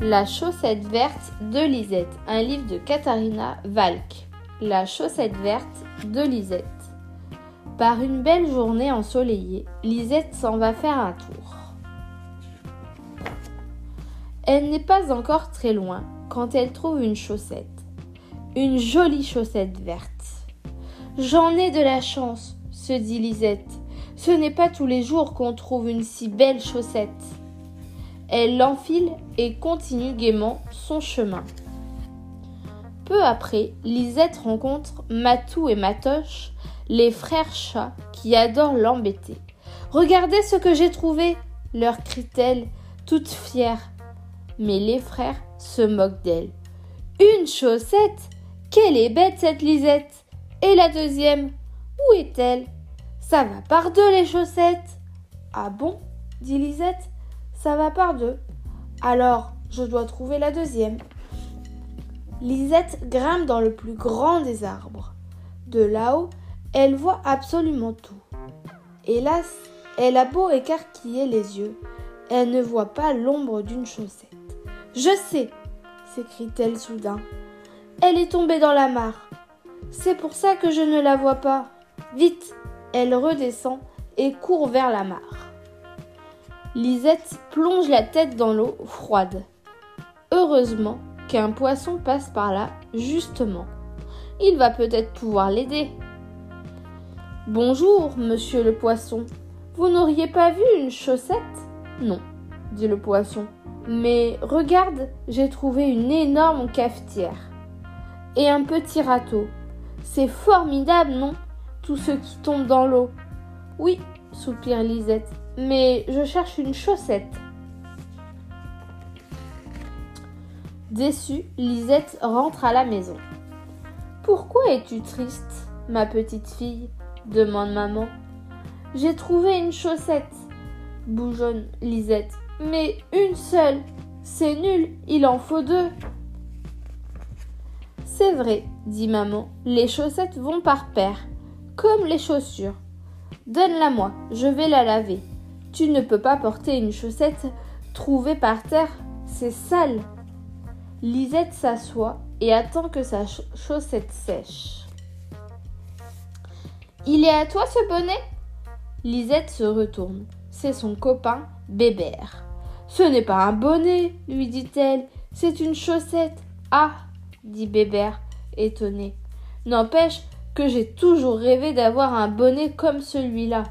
La chaussette verte de Lisette, un livre de Katharina Valk. La chaussette verte de Lisette. Par une belle journée ensoleillée, Lisette s'en va faire un tour. Elle n'est pas encore très loin quand elle trouve une chaussette. Une jolie chaussette verte. J'en ai de la chance, se dit Lisette. Ce n'est pas tous les jours qu'on trouve une si belle chaussette. Elle l'enfile et continue gaiement son chemin. Peu après, Lisette rencontre Matou et Matoche, les frères chats qui adorent l'embêter. Regardez ce que j'ai trouvé, leur crie-t-elle, toute fière. Mais les frères se moquent d'elle. Une chaussette Quelle est bête cette Lisette Et la deuxième Où est-elle? Ça va par deux les chaussettes Ah bon? dit Lisette ça va par deux. Alors, je dois trouver la deuxième. Lisette grimpe dans le plus grand des arbres. De là-haut, elle voit absolument tout. Hélas, elle a beau écarquiller les yeux, elle ne voit pas l'ombre d'une chaussette. Je sais, s'écrie-t-elle soudain. Elle est tombée dans la mare. C'est pour ça que je ne la vois pas. Vite, elle redescend et court vers la mare. Lisette plonge la tête dans l'eau froide. Heureusement qu'un poisson passe par là, justement. Il va peut-être pouvoir l'aider. Bonjour, monsieur le poisson. Vous n'auriez pas vu une chaussette? Non, dit le poisson. Mais regarde, j'ai trouvé une énorme cafetière. Et un petit râteau. C'est formidable, non? Tout ce qui tombe dans l'eau. Oui, soupire Lisette mais je cherche une chaussette. Déçue, Lisette rentre à la maison. Pourquoi es-tu triste, ma petite fille? demande maman. J'ai trouvé une chaussette, bougeonne Lisette. Mais une seule, c'est nul, il en faut deux. C'est vrai, dit maman, les chaussettes vont par paire, comme les chaussures. Donne-la moi, je vais la laver. Tu ne peux pas porter une chaussette trouvée par terre, c'est sale. Lisette s'assoit et attend que sa chaussette sèche. Il est à toi ce bonnet? Lisette se retourne. C'est son copain Bébert. Ce n'est pas un bonnet, lui dit-elle, c'est une chaussette. Ah dit Bébert, étonné. N'empêche que j'ai toujours rêvé d'avoir un bonnet comme celui-là.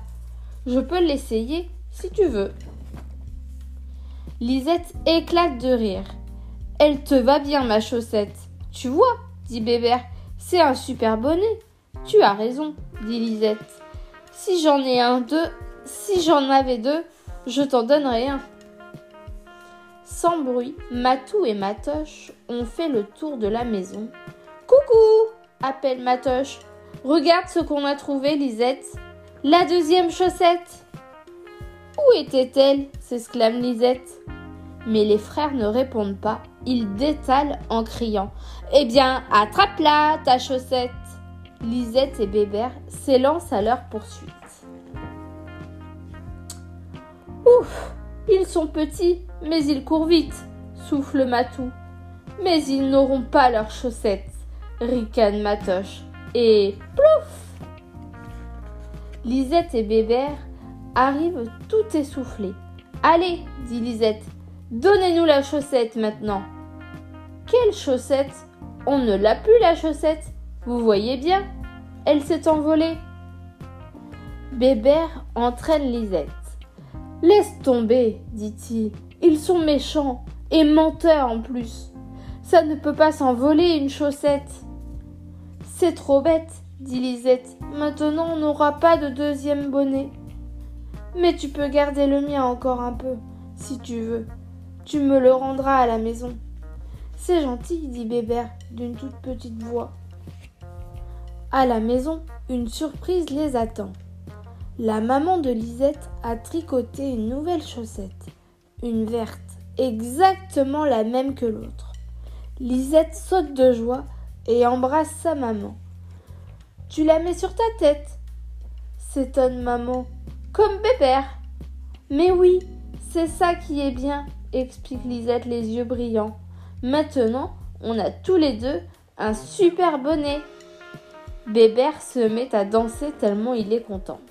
Je peux l'essayer si tu veux. Lisette éclate de rire. Elle te va bien, ma chaussette. Tu vois, dit Bébert, c'est un super bonnet. Tu as raison, dit Lisette. Si j'en ai un, deux, si j'en avais deux, je t'en donnerais un. Sans bruit, Matou et Matoche ont fait le tour de la maison. Coucou appelle Matoche. Regarde ce qu'on a trouvé, Lisette. La deuxième chaussette. Où était-elle s'exclame Lisette? Mais les frères ne répondent pas. Ils détalent en criant Eh bien, attrape-la, ta chaussette Lisette et Bébert s'élancent à leur poursuite. Ouf Ils sont petits, mais ils courent vite, souffle Matou. Mais ils n'auront pas leurs chaussettes, ricane Matoche. Et plouf Lisette et Bébert arrive tout essoufflé. Allez, dit Lisette, donnez-nous la chaussette maintenant. Quelle chaussette? On ne l'a plus la chaussette. Vous voyez bien, elle s'est envolée. Bébert entraîne Lisette. Laisse tomber, dit-il. Ils sont méchants et menteurs en plus. Ça ne peut pas s'envoler une chaussette. C'est trop bête, dit Lisette. Maintenant on n'aura pas de deuxième bonnet. Mais tu peux garder le mien encore un peu, si tu veux. Tu me le rendras à la maison. C'est gentil, dit Bébert d'une toute petite voix. À la maison, une surprise les attend. La maman de Lisette a tricoté une nouvelle chaussette, une verte, exactement la même que l'autre. Lisette saute de joie et embrasse sa maman. Tu la mets sur ta tête s'étonne maman comme Bébert. Mais oui, c'est ça qui est bien explique Lisette les yeux brillants. Maintenant, on a tous les deux un super bonnet. Bébert se met à danser tellement il est content.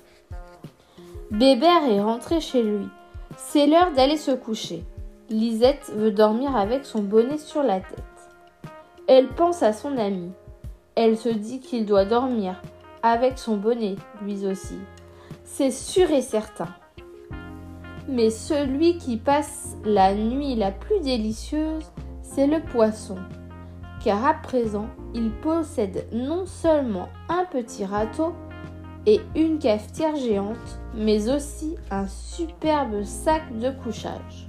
Bébert est rentré chez lui. C'est l'heure d'aller se coucher. Lisette veut dormir avec son bonnet sur la tête. Elle pense à son ami. Elle se dit qu'il doit dormir avec son bonnet, lui aussi. C'est sûr et certain. Mais celui qui passe la nuit la plus délicieuse, c'est le poisson. Car à présent, il possède non seulement un petit râteau et une cafetière géante, mais aussi un superbe sac de couchage.